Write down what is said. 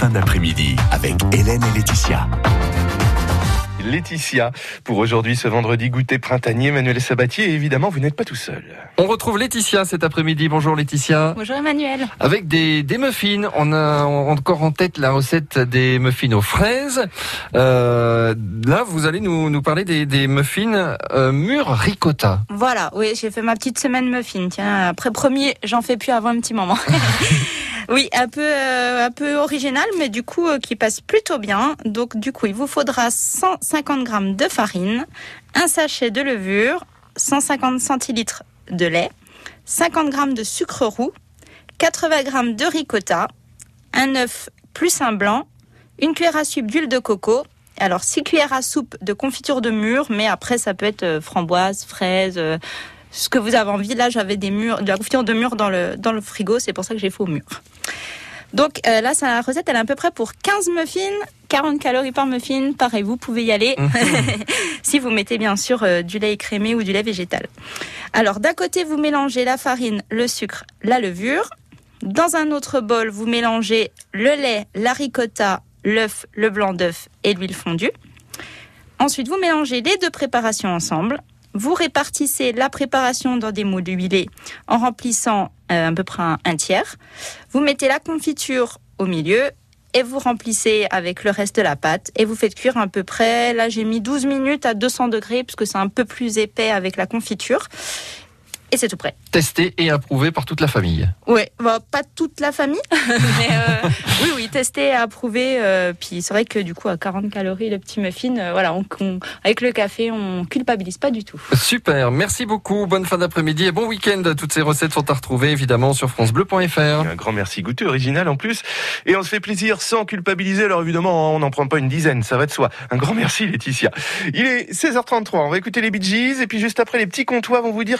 fin d'après-midi avec Hélène et Laetitia. Laetitia. Pour aujourd'hui, ce vendredi goûter printanier, Manuel Sabatier, et évidemment, vous n'êtes pas tout seul. On retrouve Laetitia cet après-midi. Bonjour Laetitia. Bonjour Emmanuel. Avec des, des muffins. On a encore en tête la recette des muffins aux fraises. Euh, là, vous allez nous, nous parler des, des muffins euh, mûrs ricotta. Voilà, oui, j'ai fait ma petite semaine muffin. Tiens, après premier, j'en fais plus avant un petit moment. oui, un peu, euh, un peu original, mais du coup, euh, qui passe plutôt bien. Donc, du coup, il vous faudra 150 grammes de farine, un sachet de levure, 150 centilitres de lait, 50 grammes de sucre roux, 80 grammes de ricotta, un œuf plus un blanc, une cuillère à soupe d'huile de coco. Alors, 6 cuillères à soupe de confiture de mûre, mais après, ça peut être euh, framboise, fraise, ce que vous avez envie. Là, j'avais des mûres, de la confiture de mûre dans le, dans le frigo, c'est pour ça que j'ai fait au mûr. Donc euh, là, la recette, elle est à peu près pour 15 muffins, 40 calories par muffin. Pareil, vous pouvez y aller si vous mettez bien sûr euh, du lait écrémé ou du lait végétal. Alors d'un côté, vous mélangez la farine, le sucre, la levure. Dans un autre bol, vous mélangez le lait, la ricotta, l'œuf, le blanc d'œuf et l'huile fondue. Ensuite, vous mélangez les deux préparations ensemble. Vous répartissez la préparation dans des moules huilés en remplissant euh, à peu près un, un tiers. Vous mettez la confiture au milieu et vous remplissez avec le reste de la pâte et vous faites cuire à peu près, là j'ai mis 12 minutes à 200 degrés puisque c'est un peu plus épais avec la confiture. Et c'est tout prêt. Testé et approuvé par toute la famille. Oui, bah, pas toute la famille, mais euh, testé et approuvé. Euh, puis c'est vrai que du coup, à 40 calories, le petit muffin, euh, voilà, on, on- avec le café, on culpabilise pas du tout. Super, merci beaucoup. Bonne fin d'après-midi et bon week-end. Toutes ces recettes sont à retrouver évidemment sur francebleu.fr. Un grand merci goûteux, original en plus. Et on se fait plaisir sans culpabiliser. Alors évidemment, on n'en prend pas une dizaine, ça va de soi. Un grand merci, Laetitia. Il est 16h33. On va écouter les Bee Gees, et puis juste après, les petits comptoirs vont vous dire